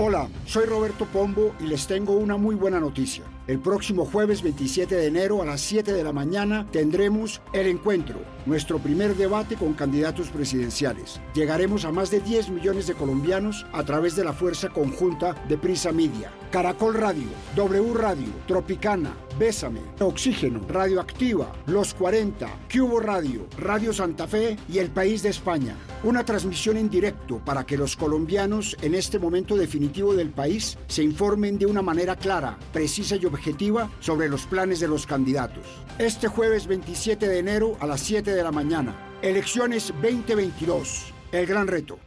Hola, soy Roberto Pombo y les tengo una muy buena noticia. El próximo jueves 27 de enero a las 7 de la mañana tendremos El Encuentro, nuestro primer debate con candidatos presidenciales. Llegaremos a más de 10 millones de colombianos a través de la fuerza conjunta de Prisa Media. Caracol Radio, W Radio, Tropicana, Bésame, Oxígeno, Radioactiva, Los 40, Cubo Radio, Radio Santa Fe y El País de España. Una transmisión en directo para que los colombianos en este momento definitivo del país se informen de una manera clara, precisa y objetiva sobre los planes de los candidatos. Este jueves 27 de enero a las 7 de la mañana. Elecciones 2022. El gran reto.